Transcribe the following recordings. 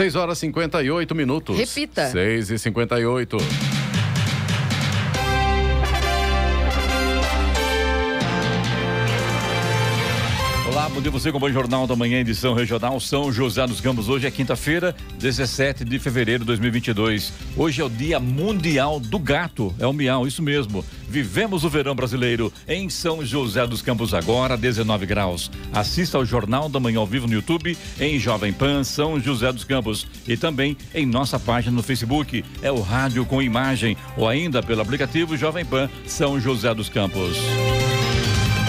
6 horas e 58 minutos. Repita. 6 e 58. Bom dia você com o Bom Jornal da Manhã, edição regional São José dos Campos. Hoje é quinta-feira, 17 de fevereiro de 2022. Hoje é o Dia Mundial do Gato. É o miau, isso mesmo. Vivemos o verão brasileiro em São José dos Campos agora, 19 graus. Assista ao Jornal da Manhã ao vivo no YouTube, em Jovem Pan São José dos Campos e também em nossa página no Facebook. É o rádio com imagem ou ainda pelo aplicativo Jovem Pan São José dos Campos.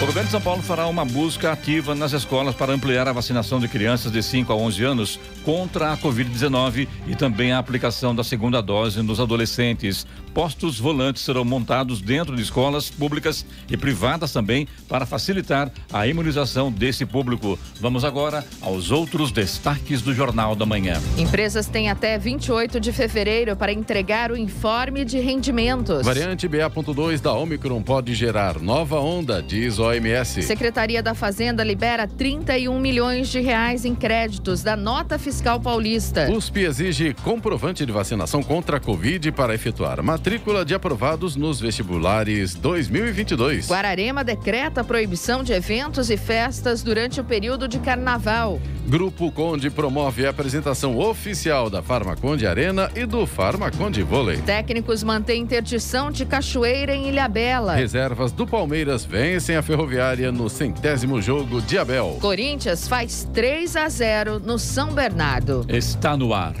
O governo de São Paulo fará uma busca ativa nas escolas para ampliar a vacinação de crianças de 5 a 11 anos contra a Covid-19 e também a aplicação da segunda dose nos adolescentes. Postos volantes serão montados dentro de escolas públicas e privadas também para facilitar a imunização desse público. Vamos agora aos outros destaques do Jornal da Manhã. Empresas têm até 28 de fevereiro para entregar o informe de rendimentos. Variante BA.2 da Omicron pode gerar nova onda, diz OMS. Secretaria da Fazenda libera 31 milhões de reais em créditos da nota fiscal paulista. USP exige comprovante de vacinação contra a Covid para efetuar matrícula de aprovados nos vestibulares 2022. Guararema decreta proibição de eventos e festas durante o período de carnaval. Grupo Conde promove a apresentação oficial da Farmaconde Arena e do Farmaconde Vôlei. Técnicos mantêm interdição de cachoeira em Ilhabela. Reservas do Palmeiras vencem a Ferroviária no centésimo jogo de Abel. Corinthians faz 3 a 0 no São Bernardo. Está no ar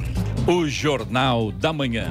o Jornal da Manhã.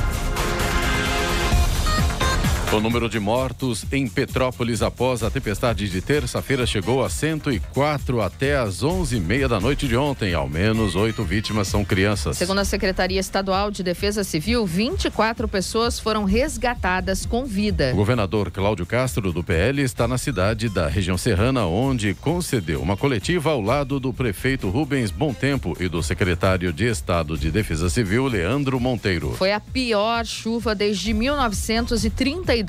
O número de mortos em Petrópolis após a tempestade de terça-feira chegou a 104 até às 11h30 da noite de ontem. Ao menos oito vítimas são crianças. Segundo a Secretaria Estadual de Defesa Civil, 24 pessoas foram resgatadas com vida. O governador Cláudio Castro, do PL, está na cidade da região serrana, onde concedeu uma coletiva ao lado do prefeito Rubens Tempo e do secretário de Estado de Defesa Civil, Leandro Monteiro. Foi a pior chuva desde 1932.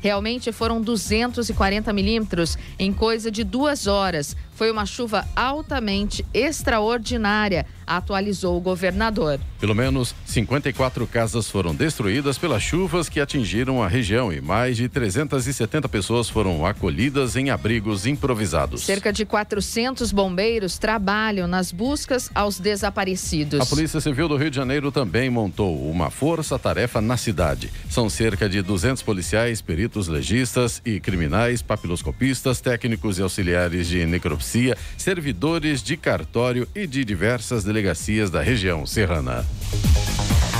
Realmente foram 240 milímetros em coisa de duas horas. Foi uma chuva altamente extraordinária, atualizou o governador. Pelo menos 54 casas foram destruídas pelas chuvas que atingiram a região e mais de 370 pessoas foram acolhidas em abrigos improvisados. Cerca de 400 bombeiros trabalham nas buscas aos desaparecidos. A Polícia Civil do Rio de Janeiro também montou uma força-tarefa na cidade. São cerca de 200 policiais, peritos legistas e criminais, papiloscopistas, técnicos e auxiliares de necropsia servidores de cartório e de diversas delegacias da região serrana.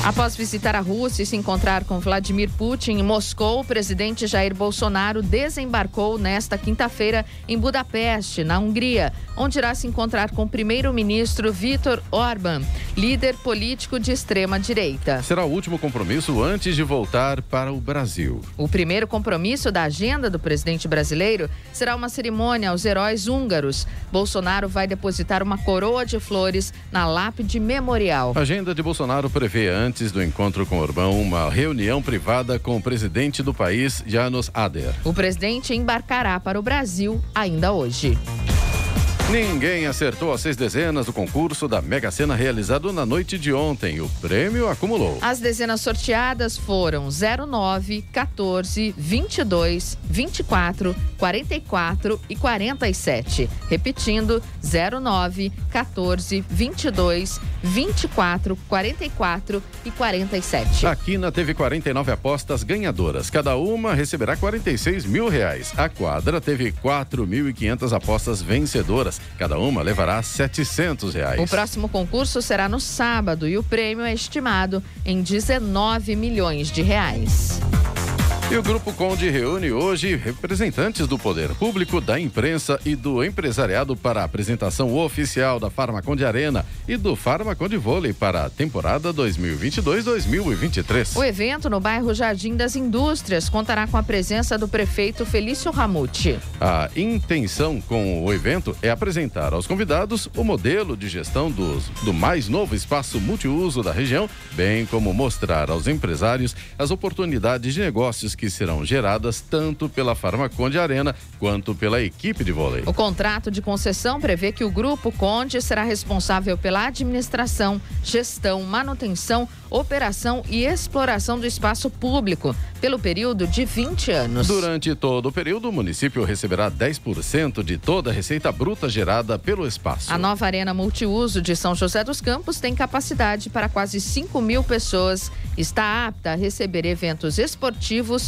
Após visitar a Rússia e se encontrar com Vladimir Putin em Moscou, o presidente Jair Bolsonaro desembarcou nesta quinta-feira em Budapeste, na Hungria, onde irá se encontrar com o primeiro-ministro Viktor Orbán, líder político de extrema-direita. Será o último compromisso antes de voltar para o Brasil. O primeiro compromisso da agenda do presidente brasileiro será uma cerimônia aos heróis húngaros. Bolsonaro vai depositar uma coroa de flores na lápide memorial. A agenda de Bolsonaro prevê antes antes do encontro com Orbán, uma reunião privada com o presidente do país, Janos Ader. O presidente embarcará para o Brasil ainda hoje. Ninguém acertou as seis dezenas do concurso da Mega Sena realizado na noite de ontem. O prêmio acumulou. As dezenas sorteadas foram 09, 14, 22, 24, 44 e 47. Repetindo, 09, 14, 22, 24, 44 e 47. A Quina teve 49 apostas ganhadoras. Cada uma receberá 46 mil reais. A quadra teve 4.500 apostas vencedoras. Cada uma levará 700 reais. O próximo concurso será no sábado e o prêmio é estimado em 19 milhões de reais. E o Grupo Conde reúne hoje representantes do poder público, da imprensa e do empresariado para a apresentação oficial da Farmaconde Arena e do Farmaconde Vôlei para a temporada 2022-2023. O evento no bairro Jardim das Indústrias contará com a presença do prefeito Felício Ramute. A intenção com o evento é apresentar aos convidados o modelo de gestão dos, do mais novo espaço multiuso da região, bem como mostrar aos empresários as oportunidades de negócios que serão geradas tanto pela Farmaconde Arena quanto pela equipe de vôlei. O contrato de concessão prevê que o Grupo Conde será responsável pela administração, gestão, manutenção, operação e exploração do espaço público pelo período de 20 anos. Durante todo o período, o município receberá 10% de toda a receita bruta gerada pelo espaço. A nova Arena Multiuso de São José dos Campos tem capacidade para quase 5 mil pessoas. Está apta a receber eventos esportivos,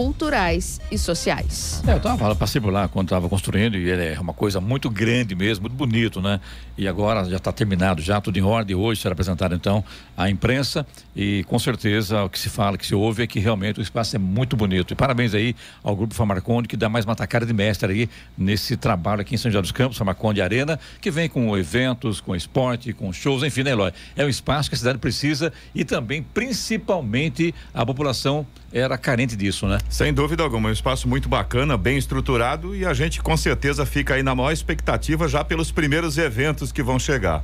culturais e sociais. É, eu tava, passei por lá quando estava construindo e ele é uma coisa muito grande mesmo, muito bonito, né? E agora já está terminado, já tudo em ordem. Hoje será apresentado então à imprensa e com certeza o que se fala, que se ouve é que realmente o espaço é muito bonito. E parabéns aí ao Grupo Famarconde que dá mais uma tacada de mestre aí nesse trabalho aqui em São José dos Campos, Famarconde Arena, que vem com eventos, com esporte, com shows, enfim, né, Eloy? É um espaço que a cidade precisa e também, principalmente, a população era carente disso, né? Sem dúvida alguma, um espaço muito bacana, bem estruturado e a gente com certeza fica aí na maior expectativa já pelos primeiros eventos que vão chegar.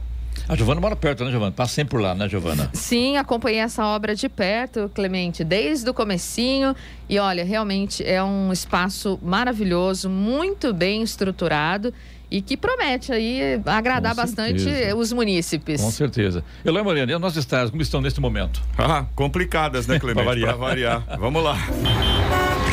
A Giovana mora perto, né, Giovana? Passa sempre por lá, né, Giovana? Sim, acompanhei essa obra de perto, Clemente, desde o comecinho. E olha, realmente é um espaço maravilhoso, muito bem estruturado e que promete aí agradar bastante os munícipes. Com certeza. Eloy Moreno, e as nossas estradas, como estão neste momento? Ah, complicadas, né, Clemente? Para variar. variar. Vamos lá.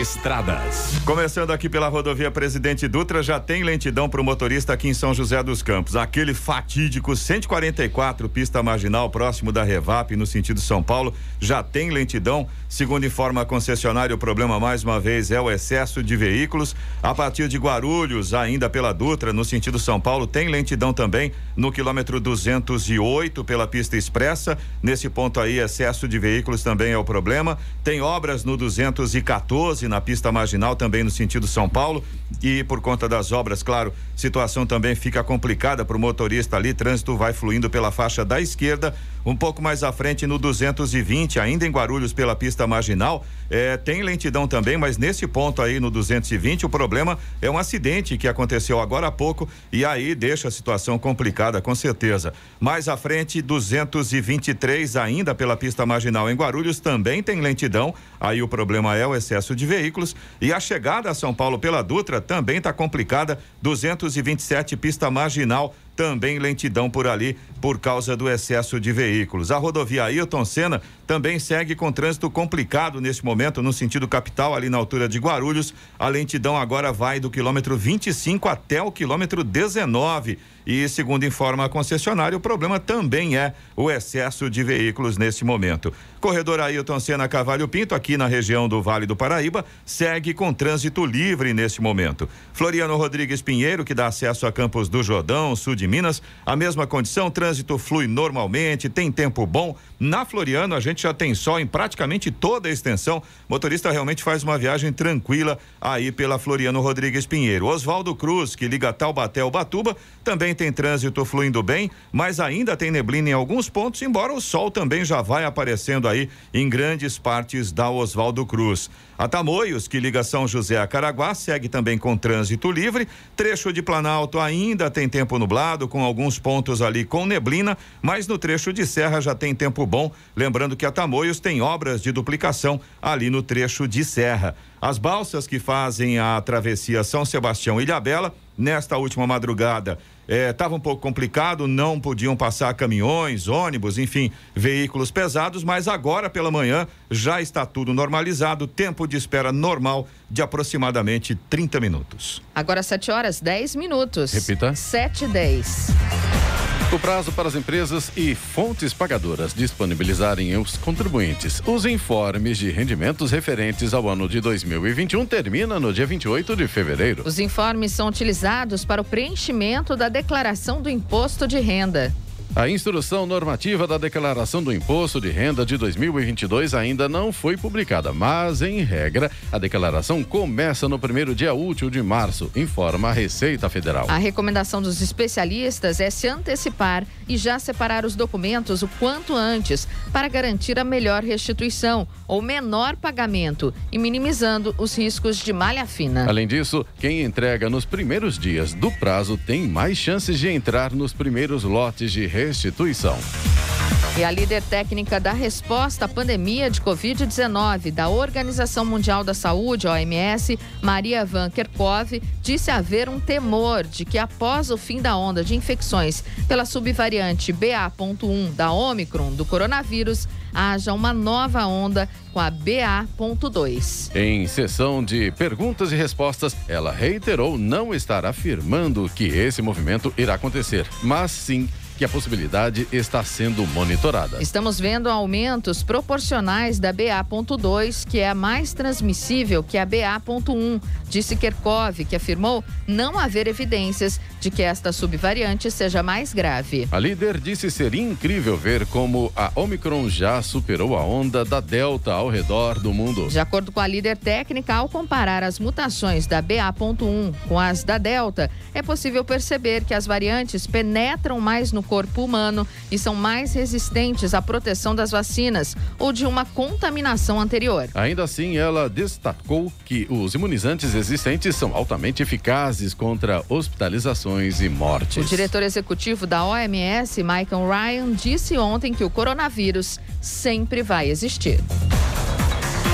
Estradas. Começando aqui pela rodovia Presidente Dutra, já tem lentidão para o motorista aqui em São José dos Campos. Aquele fatídico 144, pista marginal, próximo da Revap, no sentido São Paulo, já tem lentidão. Segundo informa a concessionária, o problema mais uma vez é o excesso de veículos. A partir de Guarulhos, ainda pela Dutra, no sentido São Paulo, tem lentidão também no quilômetro 208 pela pista expressa. Nesse ponto aí, excesso de veículos também é o problema. Tem obras no 214 na pista marginal, também no sentido São Paulo. E por conta das obras, claro, situação também fica complicada para o motorista ali. Trânsito vai fluindo pela faixa da esquerda. Um pouco mais à frente, no 220, ainda em Guarulhos, pela pista marginal, é, tem lentidão também, mas nesse ponto aí, no 220, o problema é um acidente que aconteceu agora há pouco e aí deixa a situação complicada, com certeza. Mais à frente, 223, ainda pela pista marginal em Guarulhos, também tem lentidão. Aí o problema é o excesso de veículos. E a chegada a São Paulo pela Dutra também está complicada. 227, pista marginal também lentidão por ali por causa do excesso de veículos. A rodovia Ailton Senna também segue com trânsito complicado neste momento no sentido capital ali na altura de Guarulhos. A lentidão agora vai do quilômetro 25 até o quilômetro 19 e, segundo informa a concessionária, o problema também é o excesso de veículos nesse momento. Corredor Ailton Senna Cavalho Pinto, aqui na região do Vale do Paraíba, segue com trânsito livre nesse momento. Floriano Rodrigues Pinheiro, que dá acesso a Campos do Jordão, sul de Minas, a mesma condição, trânsito flui normalmente, tem tempo bom. Na Floriano, a gente já tem sol em praticamente toda a extensão. Motorista realmente faz uma viagem tranquila aí pela Floriano Rodrigues Pinheiro. Oswaldo Cruz, que liga Taubaté ao Batuba, também tem trânsito fluindo bem, mas ainda tem neblina em alguns pontos, embora o sol também já vai aparecendo aí em grandes partes da Oswaldo Cruz. A Tamoios, que liga São José a Caraguá, segue também com trânsito livre. Trecho de Planalto ainda tem tempo nublado, com alguns pontos ali com neblina, mas no trecho de Serra já tem tempo bom. Lembrando que a Tamoios tem obras de duplicação ali no trecho de Serra. As balsas que fazem a travessia São Sebastião Ilhabela, nesta última madrugada, estava é, um pouco complicado, não podiam passar caminhões, ônibus, enfim, veículos pesados, mas agora pela manhã já está tudo normalizado, tempo de espera normal de aproximadamente 30 minutos. Agora 7 horas 10 minutos. Repita. 7 e 10. O prazo para as empresas e fontes pagadoras disponibilizarem aos contribuintes os informes de rendimentos referentes ao ano de 2021 termina no dia 28 de fevereiro. Os informes são utilizados para o preenchimento da declaração do imposto de renda. A instrução normativa da declaração do imposto de renda de 2022 ainda não foi publicada, mas, em regra, a declaração começa no primeiro dia útil de março, informa a Receita Federal. A recomendação dos especialistas é se antecipar e já separar os documentos o quanto antes para garantir a melhor restituição ou menor pagamento e minimizando os riscos de malha fina. Além disso, quem entrega nos primeiros dias do prazo tem mais chances de entrar nos primeiros lotes de restituição. E a líder técnica da resposta à pandemia de Covid-19 da Organização Mundial da Saúde, OMS, Maria Van Kerkhove, disse haver um temor de que após o fim da onda de infecções pela subvariante BA.1 da Omicron do coronavírus, haja uma nova onda com a BA.2. Em sessão de perguntas e respostas, ela reiterou não estar afirmando que esse movimento irá acontecer, mas sim que a possibilidade está sendo monitorada. Estamos vendo aumentos proporcionais da BA.2, que é a mais transmissível que a BA.1, disse Kerkov, que afirmou não haver evidências de que esta subvariante seja mais grave. A líder disse ser incrível ver como a Omicron já superou a onda da Delta ao redor do mundo. De acordo com a líder técnica, ao comparar as mutações da BA.1 com as da Delta, é possível perceber que as variantes penetram mais no corpo humano e são mais resistentes à proteção das vacinas ou de uma contaminação anterior. Ainda assim, ela destacou que os imunizantes existentes são altamente eficazes contra hospitalizações e mortes. O diretor executivo da OMS, Michael Ryan, disse ontem que o coronavírus sempre vai existir.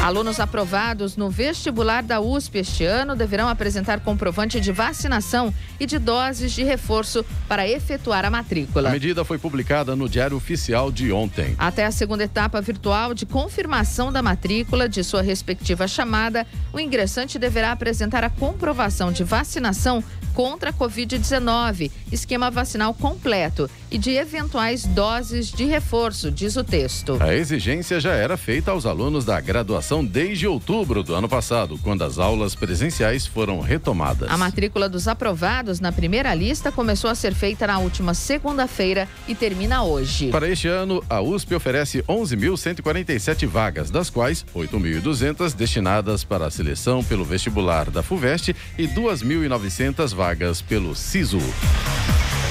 Alunos aprovados no vestibular da USP este ano deverão apresentar comprovante de vacinação e de doses de reforço para efetuar a matrícula. A medida foi publicada no Diário Oficial de ontem. Até a segunda etapa virtual de confirmação da matrícula de sua respectiva chamada, o ingressante deverá apresentar a comprovação de vacinação contra a Covid-19, esquema vacinal completo e de eventuais doses de reforço, diz o texto. A exigência já era feita aos alunos da graduação desde outubro do ano passado, quando as aulas presenciais foram retomadas. A matrícula dos aprovados na primeira lista começou a ser feita na última segunda-feira e termina hoje. Para este ano, a USP oferece 11.147 vagas, das quais 8.200 destinadas para a seleção pelo vestibular da FUVEST e 2.900 vagas pelo SISU.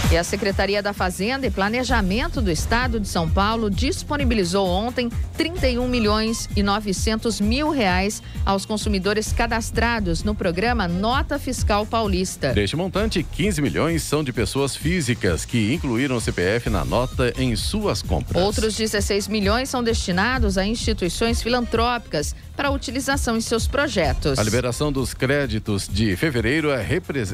E a Secretaria da Fazenda e Planejamento do Estado de São Paulo disponibilizou ontem 31 milhões e 900 mil reais aos consumidores cadastrados no programa Nota Fiscal Paulista. Deste montante, 15 milhões são de pessoas físicas que incluíram o CPF na nota em suas compras. Outros 16 milhões são destinados a instituições filantrópicas para utilização em seus projetos. A liberação dos créditos de fevereiro é,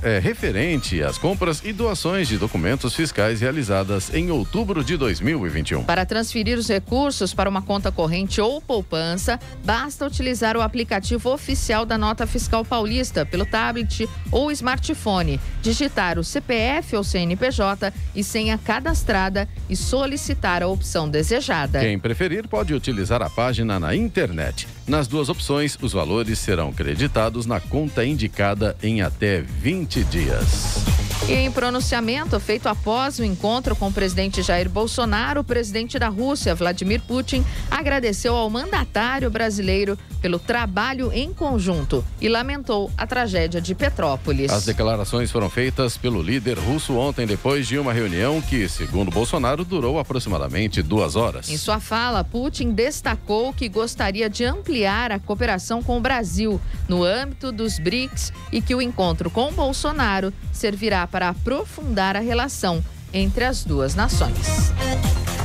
é referente às compras e doações de documentos fiscais realizadas em outubro de 2021. Para transferir os recursos para uma conta corrente ou poupança, basta utilizar o aplicativo oficial da Nota Fiscal Paulista pelo tablet ou smartphone, digitar o CPF ou CNPJ e senha cadastrada e solicitar a opção desejada. Quem preferir pode utilizar a página na internet. Nas duas opções, os valores serão creditados na conta indicada em até 20 dias. E em pronunciamento feito após o encontro com o presidente Jair Bolsonaro, o presidente da Rússia, Vladimir Putin, agradeceu ao mandatário brasileiro pelo trabalho em conjunto e lamentou a tragédia de Petrópolis. As declarações foram feitas pelo líder russo ontem, depois de uma reunião que, segundo Bolsonaro, durou aproximadamente duas horas. Em sua fala, Putin destacou que gostaria de ampliar a cooperação com o Brasil no âmbito dos BRICS e que o encontro com Bolsonaro servirá para aprofundar a relação entre as duas nações.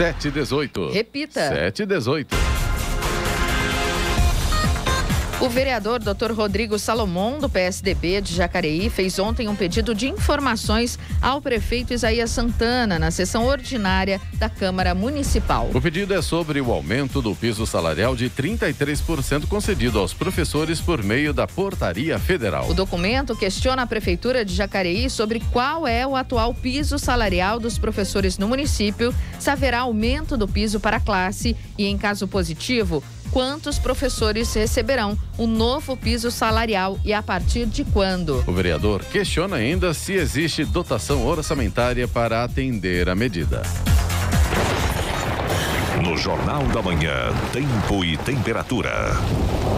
Sete dezoito. Repita. Sete dezoito. O vereador Dr. Rodrigo Salomão, do PSDB de Jacareí, fez ontem um pedido de informações ao prefeito Isaías Santana na sessão ordinária da Câmara Municipal. O pedido é sobre o aumento do piso salarial de 33% concedido aos professores por meio da Portaria Federal. O documento questiona a Prefeitura de Jacareí sobre qual é o atual piso salarial dos professores no município, se haverá aumento do piso para a classe e, em caso positivo, quantos professores receberão o novo piso salarial e a partir de quando. O vereador questiona ainda se existe dotação orçamentária para atender a medida. No Jornal da Manhã, tempo e temperatura.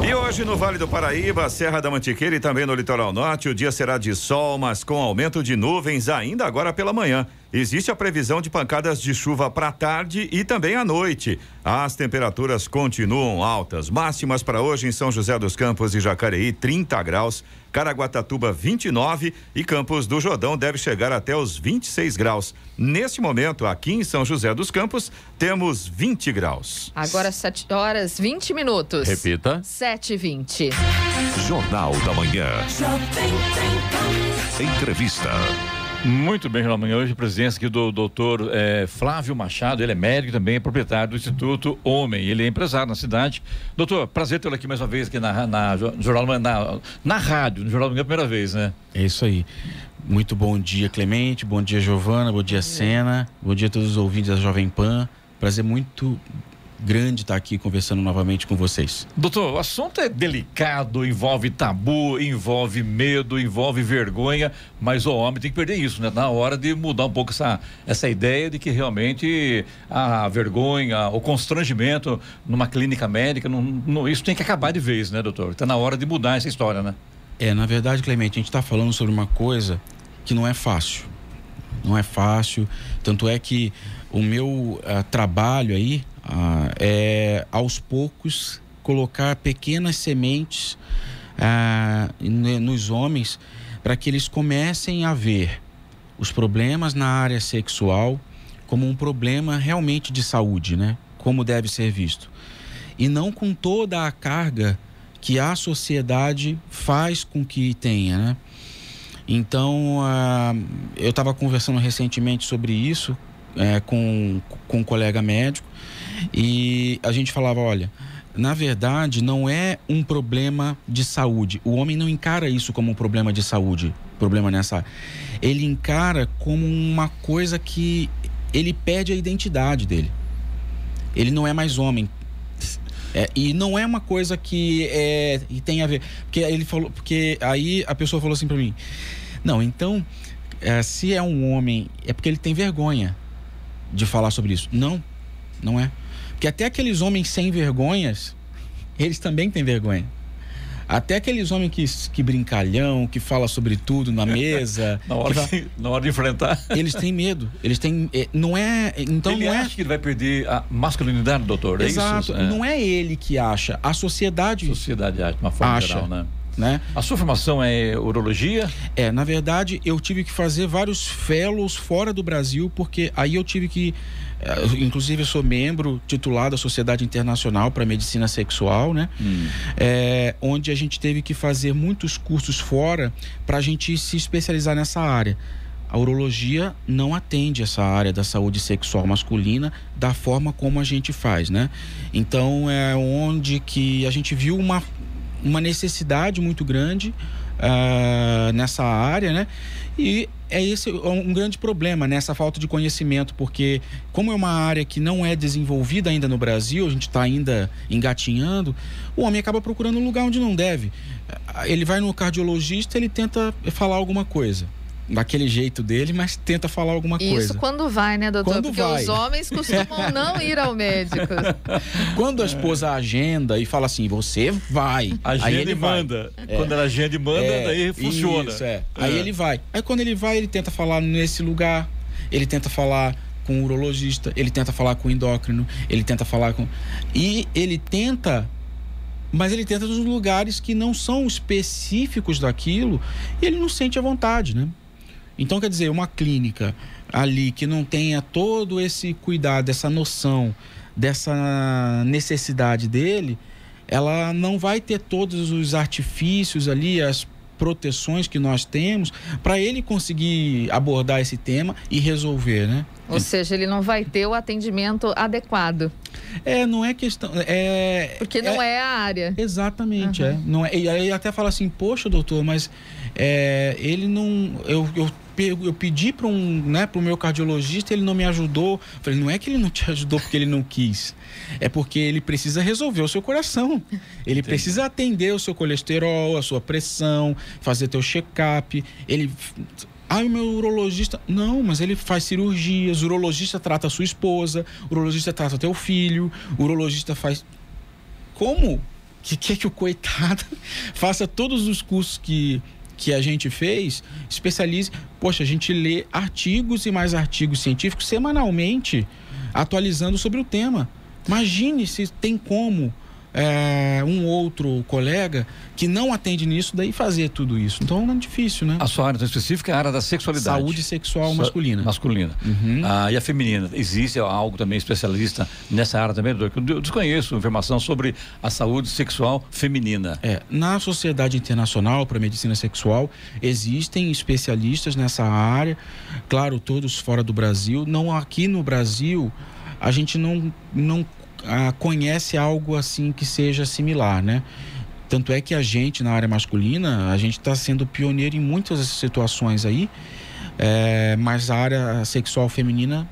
E hoje no Vale do Paraíba, Serra da Mantiqueira e também no Litoral Norte, o dia será de sol, mas com aumento de nuvens ainda agora pela manhã. Existe a previsão de pancadas de chuva para tarde e também à noite. As temperaturas continuam altas. Máximas para hoje em São José dos Campos e Jacareí, 30 graus. Caraguatatuba, 29 e Campos do Jordão deve chegar até os 26 graus. Neste momento, aqui em São José dos Campos, temos 20 graus. Agora 7 horas 20 minutos. Repita. 7 e 20. Jornal da Manhã. Entrevista. Muito bem, Jornal Manhã. Hoje, presença aqui do doutor eh, Flávio Machado. Ele é médico também, é proprietário do Instituto Homem. Ele é empresário na cidade. Doutor, prazer tê-lo aqui mais uma vez aqui na, na, no Jornal Manhã, na, na rádio, no Jornal Manhã, primeira vez, né? É isso aí. Muito bom dia, Clemente. Bom dia, Giovana. Bom dia, Sena. Bom dia a todos os ouvintes da Jovem Pan. Prazer muito grande estar aqui conversando novamente com vocês. Doutor, o assunto é delicado, envolve tabu, envolve medo, envolve vergonha, mas o homem tem que perder isso, né? Na hora de mudar um pouco essa, essa ideia de que realmente a vergonha, o constrangimento numa clínica médica, não, não, isso tem que acabar de vez, né, doutor? Está na hora de mudar essa história, né? É, na verdade, Clemente, a gente está falando sobre uma coisa que não é fácil. Não é fácil. Tanto é que o meu uh, trabalho aí uh, é, aos poucos, colocar pequenas sementes uh, nos homens para que eles comecem a ver os problemas na área sexual como um problema realmente de saúde, né? Como deve ser visto. E não com toda a carga que a sociedade faz com que tenha, né? Então, uh, eu estava conversando recentemente sobre isso é, com, com um colega médico e a gente falava: olha, na verdade, não é um problema de saúde. O homem não encara isso como um problema de saúde, problema nessa. Ele encara como uma coisa que ele perde a identidade dele. Ele não é mais homem. É, e não é uma coisa que é, e tem a ver. Porque ele falou. Porque aí a pessoa falou assim para mim: Não, então, é, se é um homem, é porque ele tem vergonha de falar sobre isso. Não, não é. Porque até aqueles homens sem vergonhas, eles também têm vergonha. Até aqueles homens que, que brincalhão, que fala sobre tudo na mesa. na, hora de, na hora de enfrentar. Eles têm medo. Eles têm. É, não é. Então ele não acha é... que ele vai perder a masculinidade, doutor? É Exato. Isso? É. Não é ele que acha. A sociedade. A sociedade acha, de uma forma acha. geral, né? Né? A sua formação é urologia? É, na verdade, eu tive que fazer vários fellows fora do Brasil, porque aí eu tive que. Inclusive, eu sou membro titular da Sociedade Internacional para Medicina Sexual, né? Hum. É, onde a gente teve que fazer muitos cursos fora para a gente se especializar nessa área. A urologia não atende essa área da saúde sexual masculina da forma como a gente faz, né? Então, é onde que a gente viu uma, uma necessidade muito grande uh, nessa área, né? E é esse um grande problema nessa falta de conhecimento, porque como é uma área que não é desenvolvida ainda no Brasil, a gente está ainda engatinhando, o homem acaba procurando um lugar onde não deve. Ele vai no cardiologista, ele tenta falar alguma coisa daquele jeito dele, mas tenta falar alguma Isso coisa. Isso quando vai, né, doutor? Quando Porque vai. os homens costumam não ir ao médico. Quando a esposa agenda e fala assim, você vai. Agenda aí ele e manda. É. Quando ela agenda e manda, é, daí funciona. Isso, é. Aí ele vai. Aí quando ele vai, ele tenta falar nesse lugar, ele tenta falar com o urologista, ele tenta falar com o endócrino, ele tenta falar com. E ele tenta mas ele tenta nos lugares que não são específicos daquilo e ele não sente a vontade, né? Então, quer dizer, uma clínica ali que não tenha todo esse cuidado, essa noção, dessa necessidade dele, ela não vai ter todos os artifícios ali, as proteções que nós temos para ele conseguir abordar esse tema e resolver, né? Ou seja, ele não vai ter o atendimento adequado. É, não é questão. É, Porque não é, é a área. Exatamente, uhum. é. Não é. E aí até fala assim, poxa, doutor, mas é, ele não. Eu, eu eu pedi para um, né, para o meu cardiologista, ele não me ajudou. Eu falei, não é que ele não te ajudou porque ele não quis, é porque ele precisa resolver o seu coração. Ele Entendi. precisa atender o seu colesterol, a sua pressão, fazer teu check-up. Ele ah, o meu urologista. Não, mas ele faz cirurgias, o urologista trata a sua esposa, o urologista trata teu filho, o urologista faz. Como? Que quer que o coitado faça todos os cursos que que a gente fez, especialize. Poxa, a gente lê artigos e mais artigos científicos semanalmente atualizando sobre o tema. Imagine se tem como é, um outro colega que não atende nisso, daí fazer tudo isso. Então é difícil, né? A sua área específica é a área da sexualidade. Saúde sexual masculina. Masculina. Uhum. Ah, e a feminina? Existe algo também especialista nessa área também, doutor? Eu desconheço informação sobre a saúde sexual feminina. É, na Sociedade Internacional para Medicina Sexual existem especialistas nessa área, claro, todos fora do Brasil. Não aqui no Brasil, a gente não, não ah, conhece algo assim que seja similar, né? Tanto é que a gente, na área masculina, a gente está sendo pioneiro em muitas situações aí, é, mas a área sexual feminina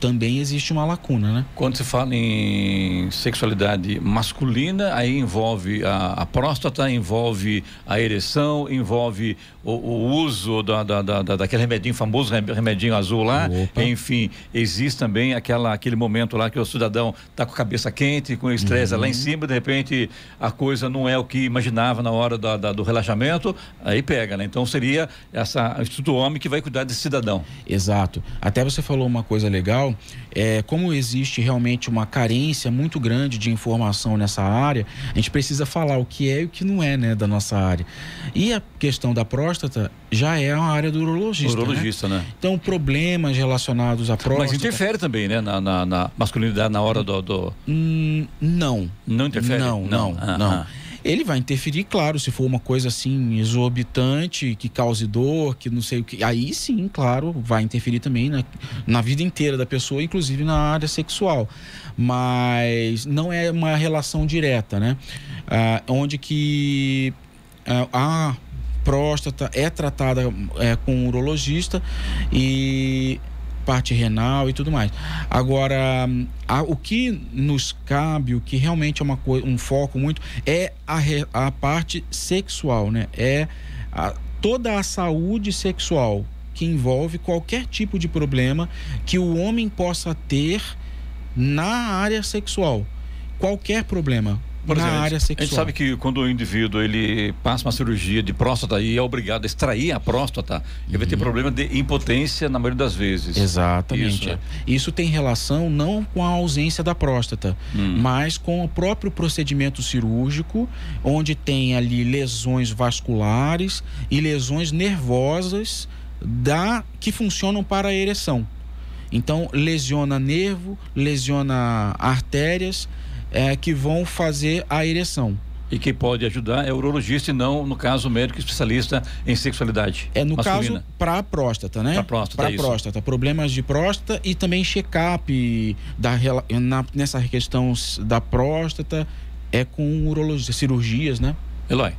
também existe uma lacuna, né? Quando se fala em sexualidade masculina, aí envolve a, a próstata, envolve a ereção, envolve o, o uso da, da, da, daquele remedinho famoso, remedinho azul lá. Opa. Enfim, existe também aquela, aquele momento lá que o cidadão está com a cabeça quente, com estresse uhum. lá em cima, de repente a coisa não é o que imaginava na hora da, da, do relaxamento, aí pega, né? Então seria essa, o Instituto Homem que vai cuidar desse cidadão. Exato. Até você falou uma coisa legal é, como existe realmente uma carência muito grande de informação nessa área, a gente precisa falar o que é e o que não é né, da nossa área. E a questão da próstata já é a área do urologista. Urologista, né? né? Então, problemas relacionados à próstata. Mas interfere também, né? Na, na, na masculinidade na hora do. do... Hum, não. Não interfere? Não, não, não. Ah, não. Ah. Ele vai interferir, claro, se for uma coisa assim exorbitante, que cause dor, que não sei o que. Aí sim, claro, vai interferir também na, na vida inteira da pessoa, inclusive na área sexual. Mas não é uma relação direta, né? Ah, onde que ah, a próstata é tratada é, com um urologista e parte renal e tudo mais. Agora, a, o que nos cabe, o que realmente é uma um foco muito, é a, a parte sexual, né? É a, toda a saúde sexual que envolve qualquer tipo de problema que o homem possa ter na área sexual. Qualquer problema. Por na exemplo, área sexual. A gente sabe que quando o indivíduo ele passa uma cirurgia de próstata e é obrigado a extrair a próstata, ele vai ter uhum. problema de impotência na maioria das vezes. Exatamente. Isso, é. Isso tem relação não com a ausência da próstata, hum. mas com o próprio procedimento cirúrgico, onde tem ali lesões vasculares e lesões nervosas da que funcionam para a ereção. Então, lesiona nervo, lesiona artérias é, que vão fazer a ereção. E quem pode ajudar é o urologista e não, no caso, o médico especialista em sexualidade. É no masculina. caso para a próstata, né? Para próstata, Para é próstata, problemas de próstata e também check-up da na, nessa questão da próstata é com urologia, cirurgias, né? Eloy.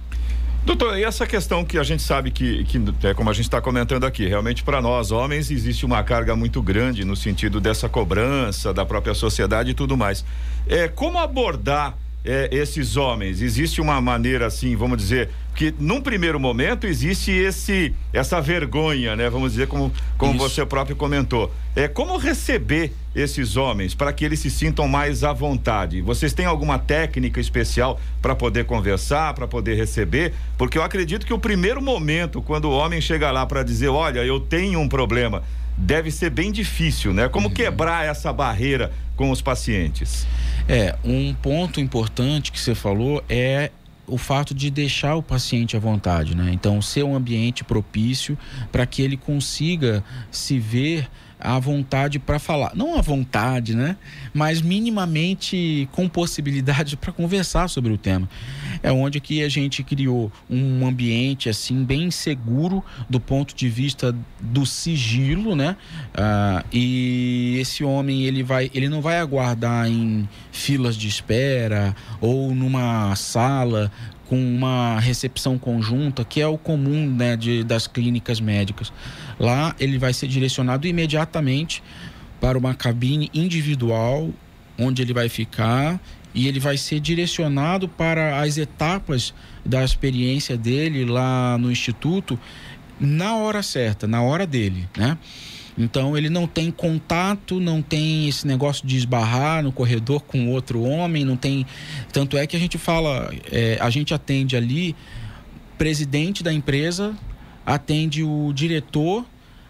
Doutor, e essa questão que a gente sabe que, que é como a gente está comentando aqui, realmente para nós homens existe uma carga muito grande no sentido dessa cobrança da própria sociedade e tudo mais. É, como abordar é, esses homens? Existe uma maneira assim, vamos dizer, que num primeiro momento existe esse essa vergonha, né? Vamos dizer como como você próprio comentou. É como receber esses homens para que eles se sintam mais à vontade. Vocês têm alguma técnica especial para poder conversar, para poder receber? Porque eu acredito que o primeiro momento quando o homem chega lá para dizer, olha, eu tenho um problema, deve ser bem difícil, né? Como uhum. quebrar essa barreira com os pacientes? É, um ponto importante que você falou é o fato de deixar o paciente à vontade, né? Então, ser um ambiente propício para que ele consiga se ver a vontade para falar. Não a vontade, né? Mas minimamente com possibilidade para conversar sobre o tema. É onde que a gente criou um ambiente assim bem seguro do ponto de vista do sigilo, né? Ah, e esse homem ele vai, ele não vai aguardar em filas de espera ou numa sala com uma recepção conjunta, que é o comum né, de, das clínicas médicas. Lá ele vai ser direcionado imediatamente para uma cabine individual, onde ele vai ficar e ele vai ser direcionado para as etapas da experiência dele lá no instituto na hora certa, na hora dele, né? Então ele não tem contato, não tem esse negócio de esbarrar no corredor com outro homem, não tem. Tanto é que a gente fala, é, a gente atende ali presidente da empresa, atende o diretor,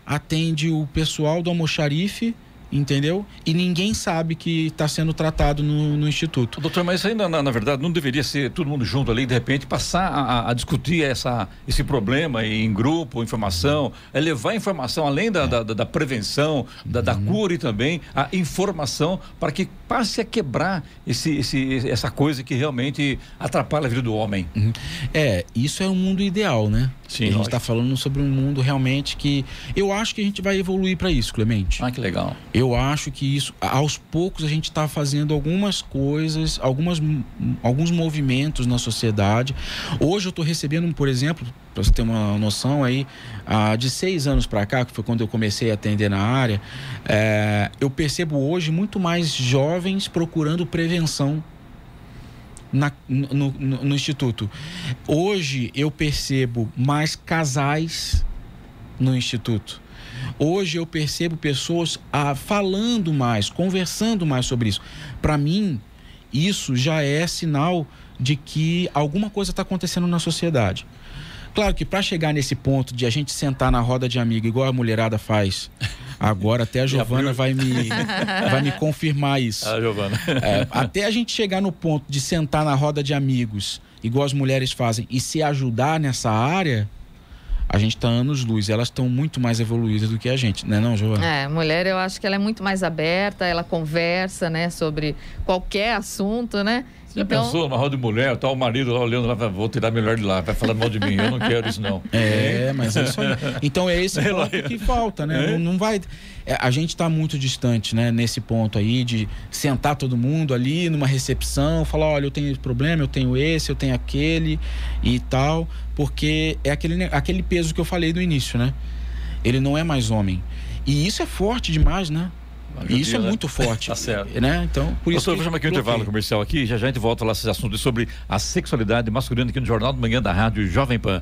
atende o pessoal do almoxarife entendeu? E ninguém sabe que está sendo tratado no, no, instituto. Doutor, mas isso ainda, na, na, verdade, não deveria ser todo mundo junto ali, de repente, passar a, a discutir essa, esse problema em grupo, informação, é levar informação, além da, é. da, da, prevenção, da, da uhum. cura e também a informação para que passe a quebrar esse, esse, essa coisa que realmente atrapalha a vida do homem. Uhum. É, isso é um mundo ideal, né? Sim, a gente está falando sobre um mundo realmente que eu acho que a gente vai evoluir para isso, Clemente. Ah, que legal. Eu acho que isso, aos poucos, a gente está fazendo algumas coisas, algumas, alguns movimentos na sociedade. Hoje eu estou recebendo, por exemplo, para você ter uma noção aí, de seis anos para cá, que foi quando eu comecei a atender na área, é, eu percebo hoje muito mais jovens procurando prevenção na, no, no, no instituto. Hoje eu percebo mais casais no instituto. Hoje eu percebo pessoas ah, falando mais, conversando mais sobre isso. Para mim, isso já é sinal de que alguma coisa está acontecendo na sociedade. Claro que para chegar nesse ponto de a gente sentar na roda de amigo, igual a mulherada faz, agora até a Giovana vai me, vai me confirmar isso. A Giovana. É, até a gente chegar no ponto de sentar na roda de amigos, igual as mulheres fazem, e se ajudar nessa área, a gente está anos luz, elas estão muito mais evoluídas do que a gente, né, não, Giovana? É, mulher eu acho que ela é muito mais aberta, ela conversa, né, sobre qualquer assunto, né? Já então... pensou numa roda de mulher, tá o marido lá olhando lá, vou tirar melhor de lá, vai falar mal de mim, eu não quero isso não. É, mas é isso aí. Então é esse ponto que falta, né? É? Não, não, vai... É, a gente está muito distante, né? Nesse ponto aí de sentar todo mundo ali numa recepção, falar, olha, eu tenho esse problema, eu tenho esse, eu tenho aquele e tal, porque é aquele, aquele peso que eu falei no início, né? Ele não é mais homem. E isso é forte demais, né? Isso é né? muito forte. tá certo. Né? Então, por isso. Doutor, vou chamar aqui um intervalo comercial aqui, já já a gente volta lá esses assuntos sobre a sexualidade masculina aqui no Jornal do Manhã da Rádio Jovem Pan.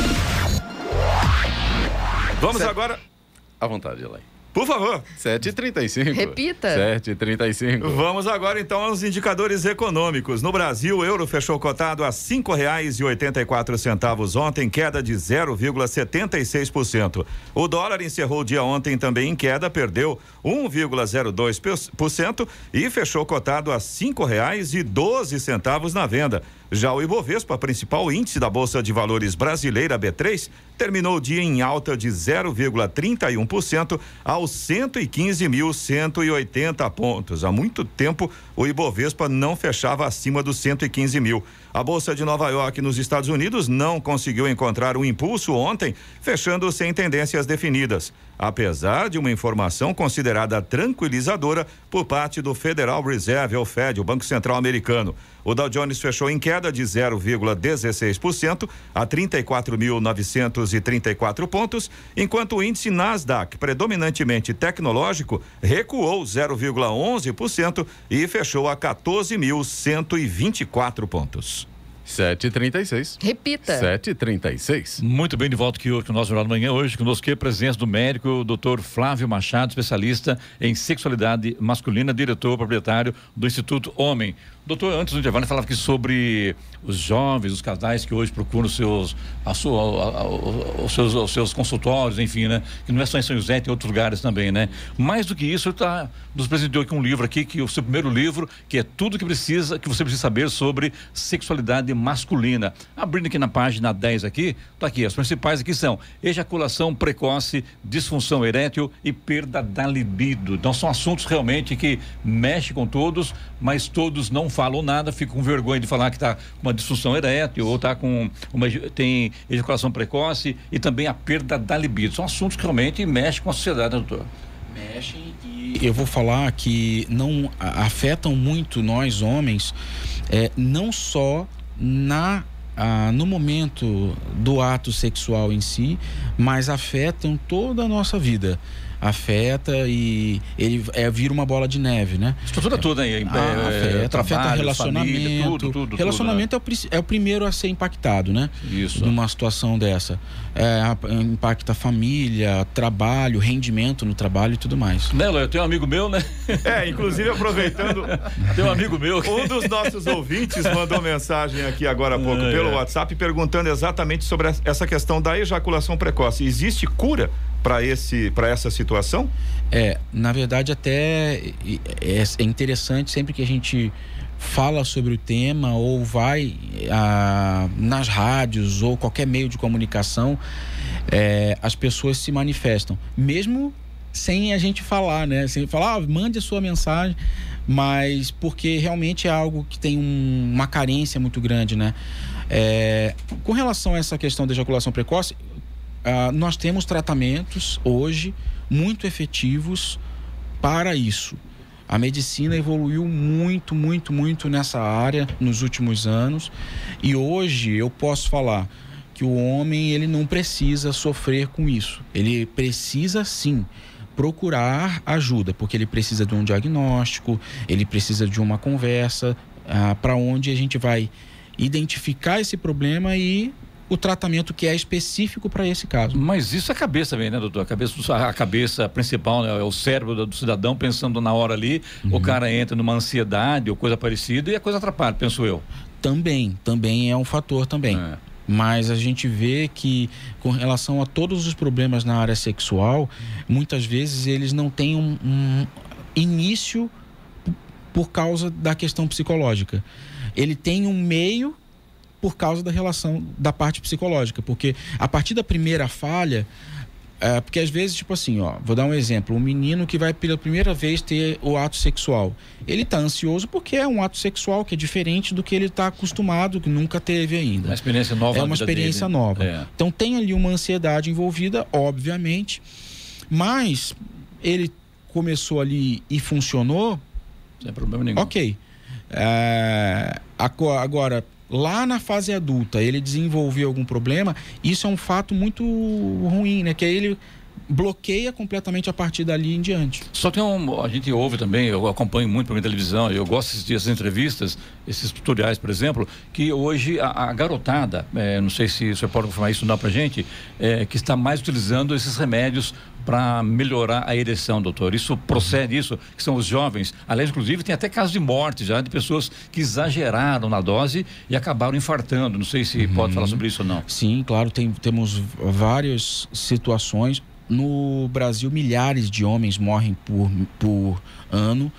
Vamos certo. agora. À vontade, Elaine. Por favor. 7h35. Repita. 7h35. Vamos agora então aos indicadores econômicos. No Brasil, o euro fechou cotado a cinco reais e oitenta e quatro centavos ontem, queda de 0,76%. O dólar encerrou o dia ontem também em queda, perdeu 1,02% e fechou cotado a cinco reais e doze centavos na venda. Já o Ibovespa, principal índice da Bolsa de Valores brasileira B3, terminou o dia em alta de 0,31% aos 115.180 pontos. Há muito tempo o Ibovespa não fechava acima dos 115 mil. A Bolsa de Nova York, nos Estados Unidos, não conseguiu encontrar um impulso ontem, fechando sem tendências definidas apesar de uma informação considerada tranquilizadora por parte do Federal Reserve, ou Fed, o Banco Central Americano. O Dow Jones fechou em queda de 0,16% a 34.934 pontos, enquanto o índice Nasdaq, predominantemente tecnológico, recuou 0,11% e fechou a 14.124 pontos. 7h36. Repita. 7h36. Muito bem, de volta aqui hoje com o nosso Jornal da Manhã. Hoje conosco aqui a presença do médico Dr. Flávio Machado, especialista em sexualidade masculina, diretor proprietário do Instituto Homem. Doutor, antes do intervalo, falava aqui sobre os jovens, os casais que hoje procuram os seus, a sua, a, a, os, seus, os seus consultórios, enfim, né? Que não é só em São José, tem outros lugares também, né? Mais do que isso, tá, nos presenteou aqui um livro aqui, que é o seu primeiro livro, que é tudo que precisa, que você precisa saber sobre sexualidade masculina. Abrindo aqui na página 10 aqui, tá aqui, as principais aqui são ejaculação precoce, disfunção erétil e perda da libido. Então são assuntos realmente que mexem com todos, mas todos não falam nada, ficam com vergonha de falar que está com uma disfunção erétil ou tá com uma tem ejaculação precoce e também a perda da libido. São assuntos que realmente mexem com a sociedade, né, doutor. Mexem e eu vou falar que não afetam muito nós homens, é, não só na ah, no momento do ato sexual em si, mas afetam toda a nossa vida afeta e ele é, vira uma bola de neve, né? Estrutura toda aí, ah, é, afeta, trabalho, afeta relacionamento. Família, tudo, tudo, relacionamento tudo, né? é, o, é, o, primeiro a ser impactado, né? Isso. Numa situação dessa. É, impacta família, trabalho, rendimento no trabalho e tudo mais. Né, eu tenho um amigo meu, né? É, inclusive aproveitando. tem um amigo meu. Um dos nossos ouvintes mandou mensagem aqui agora há pouco é, pelo é. WhatsApp perguntando exatamente sobre essa questão da ejaculação precoce. Existe cura para esse para essa situação? É, na verdade até é, é interessante sempre que a gente fala sobre o tema ou vai ah, nas rádios ou qualquer meio de comunicação, é, as pessoas se manifestam, mesmo sem a gente falar, né? Sem falar, ah, mande a sua mensagem, mas porque realmente é algo que tem um, uma carência muito grande, né? É, com relação a essa questão da ejaculação precoce, ah, nós temos tratamentos hoje muito efetivos para isso. A medicina evoluiu muito, muito, muito nessa área nos últimos anos e hoje eu posso falar que o homem ele não precisa sofrer com isso. Ele precisa sim procurar ajuda, porque ele precisa de um diagnóstico, ele precisa de uma conversa ah, para onde a gente vai identificar esse problema e o tratamento que é específico para esse caso. Mas isso é a cabeça também, né, doutor? A cabeça, a cabeça principal, né, é o cérebro do cidadão pensando na hora ali, uhum. o cara entra numa ansiedade ou coisa parecida e a coisa atrapalha, penso eu. Também, também é um fator também. É. Mas a gente vê que, com relação a todos os problemas na área sexual, muitas vezes eles não têm um, um início por causa da questão psicológica. Ele tem um meio por causa da relação da parte psicológica, porque a partir da primeira falha, é, porque às vezes, tipo assim, ó, vou dar um exemplo: um menino que vai pela primeira vez ter o ato sexual. Ele está ansioso porque é um ato sexual que é diferente do que ele está acostumado, que nunca teve ainda. Uma experiência nova. É uma experiência dele. nova. É. Então tem ali uma ansiedade envolvida, obviamente, mas ele começou ali e funcionou. Sem problema nenhum. Ok. É, agora, lá na fase adulta ele desenvolveu algum problema, isso é um fato muito ruim, né? Que aí ele bloqueia completamente a partir dali em diante. Só tem um, a gente ouve também, eu acompanho muito pela televisão, eu gosto de essas entrevistas, esses tutoriais, por exemplo, que hoje a, a garotada, é, não sei se você pode confirmar isso não pra gente, é, que está mais utilizando esses remédios para melhorar a ereção, doutor. Isso procede isso, que são os jovens. Aliás, inclusive, tem até casos de morte já de pessoas que exageraram na dose e acabaram infartando. Não sei se uhum. pode falar sobre isso ou não. Sim, claro, tem, temos várias situações. No Brasil, milhares de homens morrem por, por ano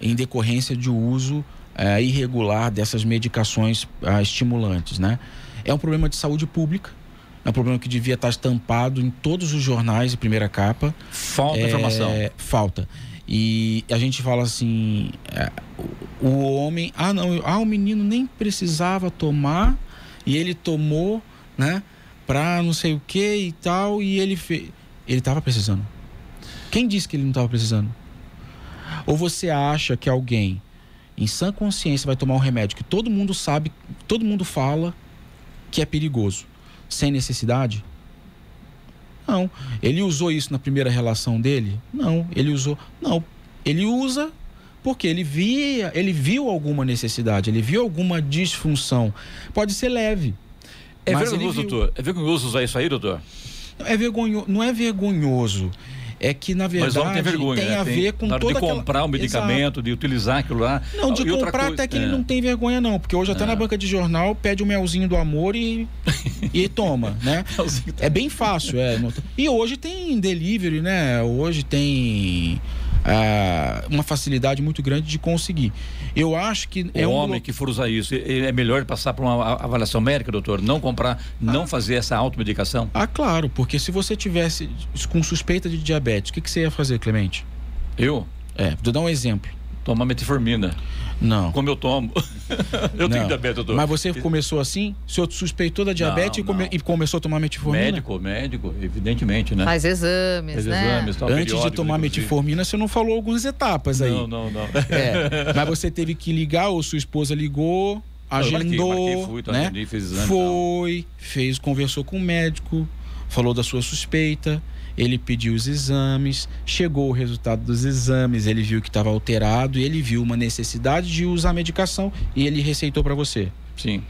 em decorrência de uso é, irregular dessas medicações é, estimulantes, né? É um problema de saúde pública é um problema que devia estar estampado em todos os jornais de primeira capa. Falta é, informação. Falta. E a gente fala assim, é, o homem, ah não, ah, o menino nem precisava tomar e ele tomou, né, para não sei o que e tal e ele fez, ele estava precisando. Quem disse que ele não estava precisando? Ou você acha que alguém em sã consciência vai tomar um remédio que todo mundo sabe, todo mundo fala que é perigoso? Sem necessidade? Não. Ele usou isso na primeira relação dele? Não. Ele usou. Não. Ele usa Porque ele via, ele viu alguma necessidade, ele viu alguma disfunção. Pode ser leve. É vergonhoso, doutor. É vergonhoso usar isso aí, doutor? É vergonhoso, não é vergonhoso é que na verdade tem, vergonha, tem né? a ver com toda de comprar aquela... o medicamento, Exato. de utilizar aquilo lá. Não, de comprar até que é. ele não tem vergonha não, porque hoje até é. na banca de jornal pede o melzinho do amor e e toma, né? é bem fácil, é. E hoje tem delivery, né? Hoje tem ah, uma facilidade muito grande de conseguir. Eu acho que o é um homem que for usar isso é melhor passar por uma avaliação médica, doutor, não comprar, não ah. fazer essa automedicação. Ah, claro, porque se você tivesse com suspeita de diabetes, o que, que você ia fazer, Clemente? Eu? É, vou dar um exemplo. Tomar metformina. Não. Como eu tomo. eu não. tenho diabetes, doutor. Mas você começou assim? O senhor suspeitou da diabetes não, e, come, e, começou a tomar metformina? Médico, médico, evidentemente, né? Faz exames, Faz né? Exames, Antes de tomar metformina, você não falou algumas etapas aí. Não, não, não. É, mas você teve que ligar, ou sua esposa ligou, agendou, marquei, marquei, fui, né? Exame, Foi, fez, conversou com o médico, falou da sua suspeita ele pediu os exames, chegou o resultado dos exames, ele viu que estava alterado e ele viu uma necessidade de usar medicação e ele receitou para você. Sim.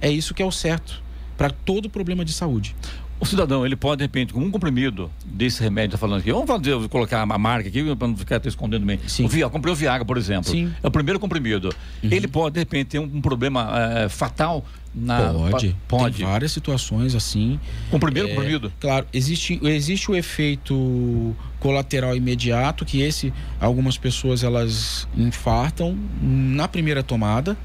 É isso que é o certo para todo problema de saúde. O cidadão, ele pode, de repente, com um comprimido desse remédio, tá falando aqui, vamos fazer, colocar a marca aqui para não ficar escondendo bem. Sim. O Viagra, comprei o Viagra, por exemplo. Sim. É o primeiro comprimido. Uhum. Ele pode, de repente, ter um, um problema é, fatal na. Pode. Pode. Tem várias situações assim. Com o primeiro é, comprimido? Claro, existe, existe o efeito colateral imediato, que esse, algumas pessoas elas infartam na primeira tomada,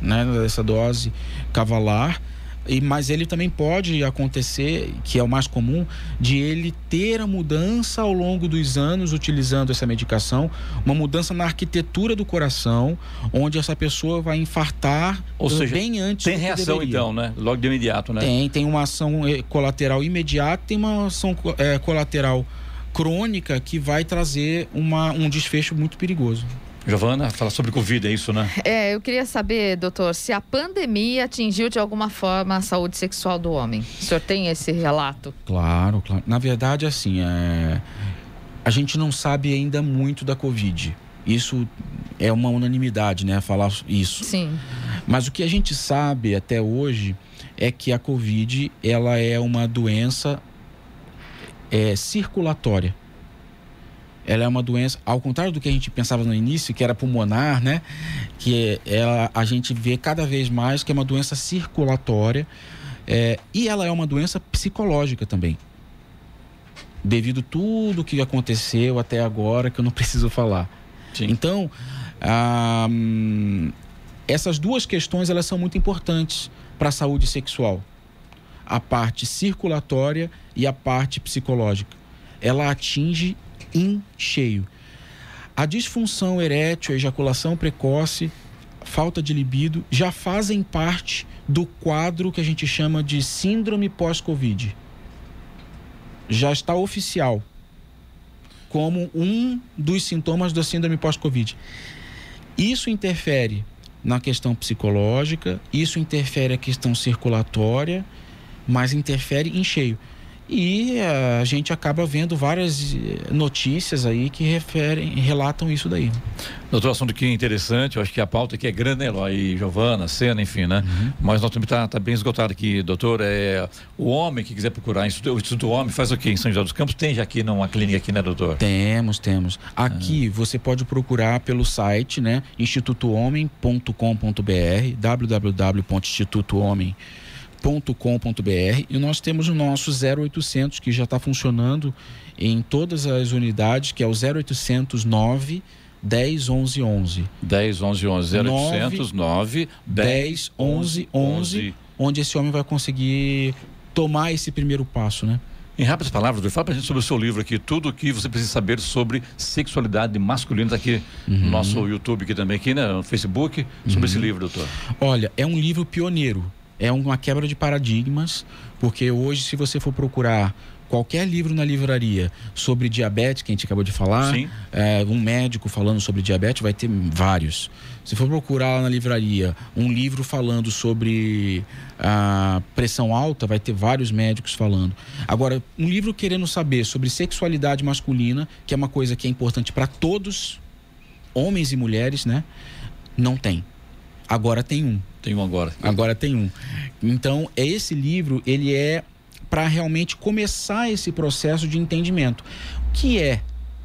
né, dessa dose cavalar e, mas ele também pode acontecer, que é o mais comum, de ele ter a mudança ao longo dos anos utilizando essa medicação, uma mudança na arquitetura do coração, onde essa pessoa vai infartar Ou seja, bem antes Tem reação então, né? Logo de imediato, né? Tem, tem uma ação eh, colateral imediata, tem uma ação é, colateral crônica que vai trazer uma, um desfecho muito perigoso. Giovana, fala sobre Covid, é isso, né? É, eu queria saber, doutor, se a pandemia atingiu de alguma forma a saúde sexual do homem. O senhor tem esse relato? Claro, claro. Na verdade, assim, é... a gente não sabe ainda muito da Covid. Isso é uma unanimidade, né? Falar isso. Sim. Mas o que a gente sabe até hoje é que a Covid ela é uma doença é, circulatória ela é uma doença, ao contrário do que a gente pensava no início, que era pulmonar, né? Que ela, a gente vê cada vez mais que é uma doença circulatória é, e ela é uma doença psicológica também. Devido tudo que aconteceu até agora, que eu não preciso falar. Sim. Então, ah, essas duas questões elas são muito importantes para a saúde sexual. A parte circulatória e a parte psicológica. Ela atinge em cheio. A disfunção erétil, a ejaculação precoce, falta de libido já fazem parte do quadro que a gente chama de síndrome pós-Covid. Já está oficial como um dos sintomas da síndrome pós-Covid. Isso interfere na questão psicológica, isso interfere na questão circulatória, mas interfere em cheio. E a gente acaba vendo várias eh, notícias aí que referem, relatam isso daí. Doutor, assunto que é interessante, eu acho que a pauta aqui é grande, né, Eloy, Giovana, Sena, enfim, né? Uhum. Mas nós também está tá bem esgotado aqui, doutor. É, o homem que quiser procurar o Instituto Homem faz o quê? Em São José dos Campos tem já aqui uma clínica aqui, né, doutor? Temos, temos. Aqui uhum. você pode procurar pelo site, né? institutohomem.com.br, www.institutohomem.com.br com.br e nós temos o nosso 0800 que já está funcionando em todas as unidades, que é o 0800 9 10 11 11. 10 11 11 0800 9 10 11 11, onde esse homem vai conseguir tomar esse primeiro passo, né? Em rápidas palavras, fala pra gente sobre o seu livro aqui, tudo o que você precisa saber sobre sexualidade masculina, tá aqui uhum. no nosso YouTube aqui também, aqui, né, no Facebook, sobre uhum. esse livro, doutor. Olha, é um livro pioneiro é uma quebra de paradigmas, porque hoje, se você for procurar qualquer livro na livraria sobre diabetes, que a gente acabou de falar, é, um médico falando sobre diabetes, vai ter vários. Se for procurar lá na livraria um livro falando sobre a pressão alta, vai ter vários médicos falando. Agora, um livro querendo saber sobre sexualidade masculina, que é uma coisa que é importante para todos, homens e mulheres, né? Não tem. Agora tem um. Tem um agora. Agora tem um. Então, esse livro, ele é para realmente começar esse processo de entendimento. O que é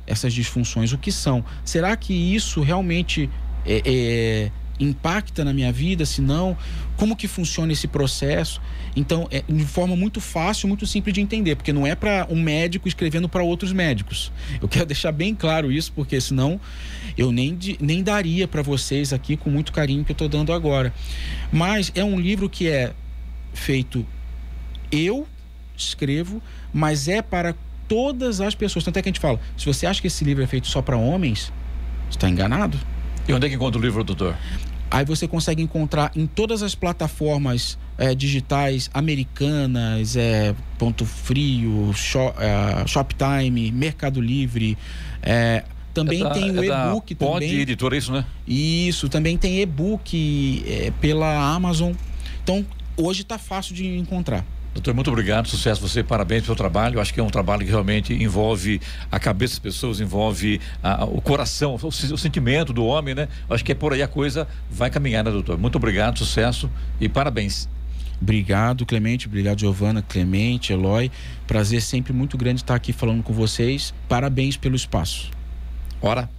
essas disfunções? O que são? Será que isso realmente é, é, impacta na minha vida? Se não, como que funciona esse processo? Então, é de forma muito fácil, muito simples de entender, porque não é para um médico escrevendo para outros médicos. Eu quero deixar bem claro isso, porque senão eu nem, nem daria para vocês aqui com muito carinho que eu estou dando agora. Mas é um livro que é feito eu escrevo, mas é para todas as pessoas. Tanto é que a gente fala: se você acha que esse livro é feito só para homens, está enganado. E onde é que encontra o livro, doutor? Aí você consegue encontrar em todas as plataformas é, digitais americanas, é, Ponto Frio, Shop, é, Shoptime, Mercado Livre. É, também é tem o é e-book também. editora, isso, né? Isso, também tem e-book é, pela Amazon. Então, hoje está fácil de encontrar. Doutor, muito obrigado, sucesso você, parabéns pelo trabalho. Acho que é um trabalho que realmente envolve a cabeça das pessoas, envolve a, o coração, o, o, sentimento do homem, né? Acho que é por aí a coisa vai caminhar, né, doutor? Muito obrigado, sucesso e parabéns. Obrigado, Clemente. Obrigado, Giovana, Clemente, Eloy. Prazer sempre muito grande estar aqui falando com vocês. Parabéns pelo espaço. Ora.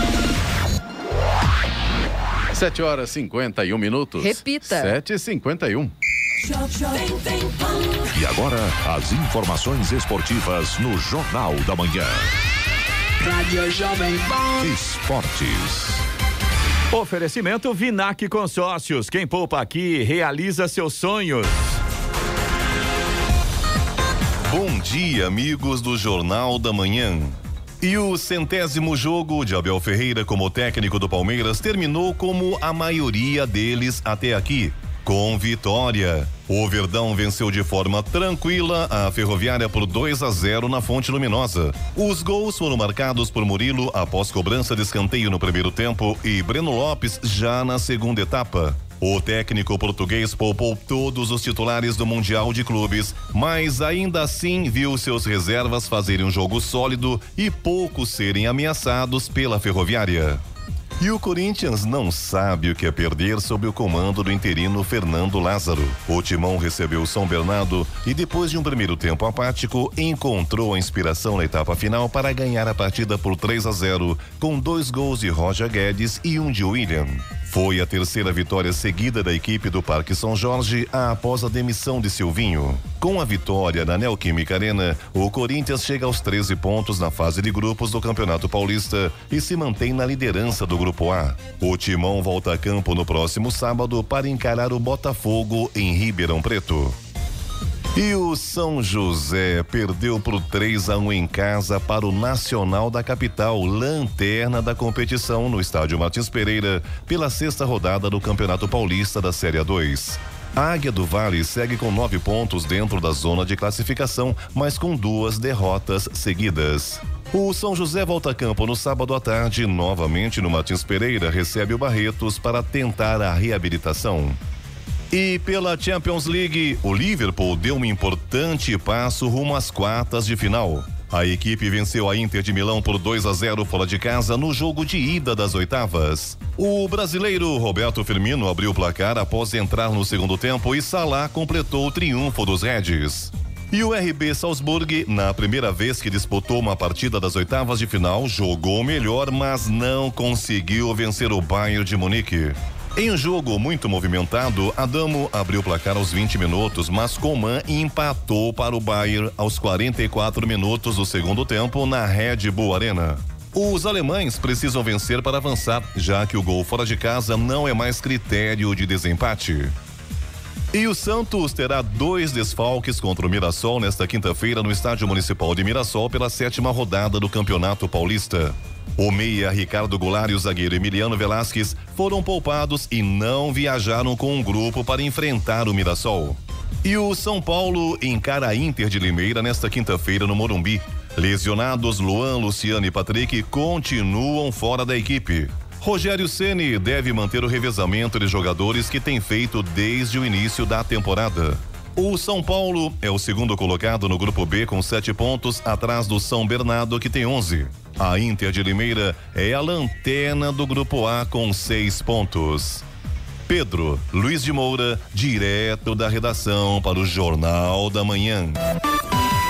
7 horas 51 minutos. Repita. 7 e 51 E agora, as informações esportivas no Jornal da Manhã. Rádio Jovem Pan. Esportes. Oferecimento Vinac Consórcios. Quem poupa aqui realiza seus sonhos. Bom dia, amigos do Jornal da Manhã. E o centésimo jogo de Abel Ferreira como técnico do Palmeiras terminou como a maioria deles até aqui, com vitória. O Verdão venceu de forma tranquila a Ferroviária por 2 a 0 na Fonte Luminosa. Os gols foram marcados por Murilo após cobrança de escanteio no primeiro tempo e Breno Lopes já na segunda etapa. O técnico português poupou todos os titulares do Mundial de Clubes, mas ainda assim viu seus reservas fazerem um jogo sólido e poucos serem ameaçados pela ferroviária. E o Corinthians não sabe o que é perder sob o comando do interino Fernando Lázaro. O Timão recebeu o São Bernardo e depois de um primeiro tempo apático, encontrou a inspiração na etapa final para ganhar a partida por 3 a 0, com dois gols de Roger Guedes e um de William. Foi a terceira vitória seguida da equipe do Parque São Jorge após a demissão de Silvinho. Com a vitória na Neoquímica Arena, o Corinthians chega aos 13 pontos na fase de grupos do Campeonato Paulista e se mantém na liderança do Grupo A. O Timão volta a campo no próximo sábado para encarar o Botafogo em Ribeirão Preto. E o São José perdeu por 3 a 1 em casa para o Nacional da Capital, lanterna da competição no estádio Martins Pereira, pela sexta rodada do Campeonato Paulista da Série 2. A Águia do Vale segue com nove pontos dentro da zona de classificação, mas com duas derrotas seguidas. O São José volta a campo no sábado à tarde, novamente no Martins Pereira, recebe o Barretos para tentar a reabilitação. E pela Champions League, o Liverpool deu um importante passo rumo às quartas de final. A equipe venceu a Inter de Milão por 2 a 0 fora de casa no jogo de ida das oitavas. O brasileiro Roberto Firmino abriu o placar após entrar no segundo tempo e Salah completou o triunfo dos Reds. E o RB Salzburg, na primeira vez que disputou uma partida das oitavas de final, jogou melhor, mas não conseguiu vencer o Bayern de Munique. Em um jogo muito movimentado, Adamo abriu o placar aos 20 minutos, mas Coman empatou para o Bayern aos 44 minutos do segundo tempo na Red Bull Arena. Os alemães precisam vencer para avançar, já que o gol fora de casa não é mais critério de desempate. E o Santos terá dois desfalques contra o Mirassol nesta quinta-feira no Estádio Municipal de Mirassol pela sétima rodada do Campeonato Paulista. O meia Ricardo Goulart e o zagueiro Emiliano Velasquez foram poupados e não viajaram com um grupo para enfrentar o Mirassol. E o São Paulo encara a Inter de Limeira nesta quinta-feira no Morumbi. Lesionados Luan, Luciano e Patrick continuam fora da equipe. Rogério Ceni deve manter o revezamento de jogadores que tem feito desde o início da temporada. O São Paulo é o segundo colocado no grupo B com sete pontos, atrás do São Bernardo, que tem 11. A Inter de Limeira é a lanterna do grupo A com seis pontos. Pedro Luiz de Moura, direto da redação para o Jornal da Manhã.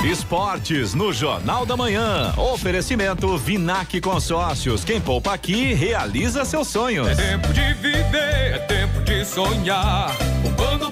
Esportes no Jornal da Manhã. Oferecimento Vinac Consórcios. Quem poupa aqui realiza seus sonhos. É tempo de viver, é tempo de sonhar. Poupando,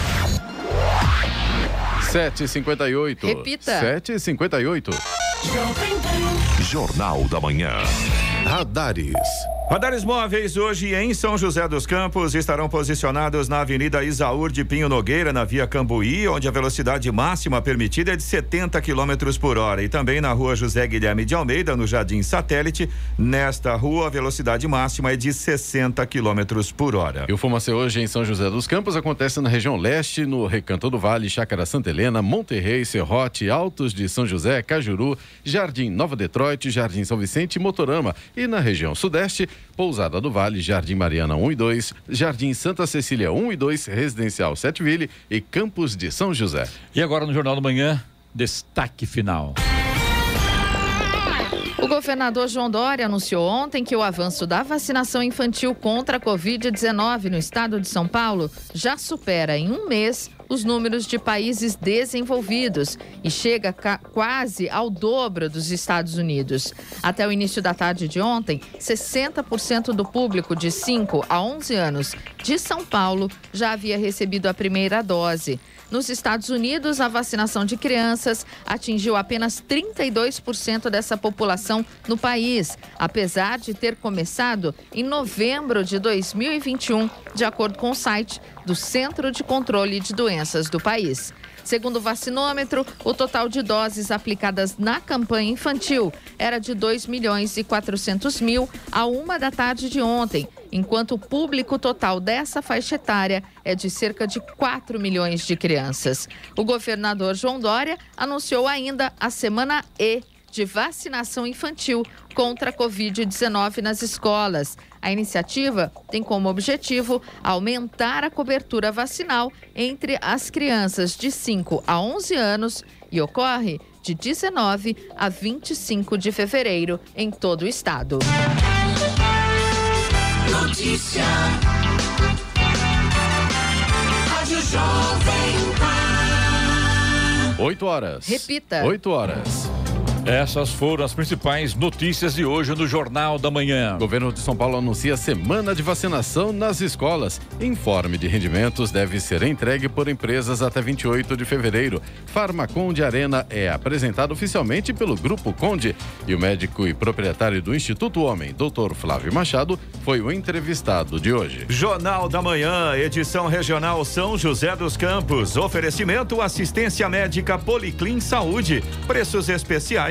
7h58. Repita. 7h58. Jornal da Manhã. Radares. Radares móveis hoje em São José dos Campos estarão posicionados na Avenida Isaúr de Pinho Nogueira, na Via Cambuí, onde a velocidade máxima permitida é de 70 km por hora. E também na Rua José Guilherme de Almeida, no Jardim Satélite. Nesta rua, a velocidade máxima é de 60 km por hora. E o Fumacê hoje em São José dos Campos acontece na região leste, no Recanto do Vale, Chácara Santa Helena, Monterrey, Serrote, Altos de São José, Cajuru, Jardim Nova Detroit, Jardim São Vicente Motorama. E na região sudeste, Pousada do Vale, Jardim Mariana 1 e 2, Jardim Santa Cecília 1 e 2, Residencial Setville e Campos de São José. E agora no Jornal da Manhã, destaque final. O governador João Dória anunciou ontem que o avanço da vacinação infantil contra a Covid-19 no estado de São Paulo já supera em um mês os números de países desenvolvidos e chega quase ao dobro dos Estados Unidos. Até o início da tarde de ontem, 60% do público de 5 a 11 anos de São Paulo já havia recebido a primeira dose. Nos Estados Unidos, a vacinação de crianças atingiu apenas 32% dessa população no país, apesar de ter começado em novembro de 2021, de acordo com o site do Centro de Controle de Doenças do país. Segundo o vacinômetro, o total de doses aplicadas na campanha infantil era de 2 milhões e 400 mil a uma da tarde de ontem, enquanto o público total dessa faixa etária é de cerca de 4 milhões de crianças. O governador João Dória anunciou ainda a semana E de vacinação infantil contra a Covid-19 nas escolas. A iniciativa tem como objetivo aumentar a cobertura vacinal entre as crianças de 5 a 11 anos e ocorre de 19 a 25 de fevereiro em todo o estado. Notícia. Rádio Jovem Pan. 8 horas. Repita. 8 horas. Essas foram as principais notícias de hoje no Jornal da Manhã. O governo de São Paulo anuncia semana de vacinação nas escolas. Informe de rendimentos deve ser entregue por empresas até 28 de fevereiro. Farmaconde Arena é apresentado oficialmente pelo Grupo Conde e o médico e proprietário do Instituto Homem, Dr. Flávio Machado, foi o entrevistado de hoje. Jornal da Manhã, edição regional São José dos Campos. Oferecimento assistência médica Policlin Saúde. Preços especiais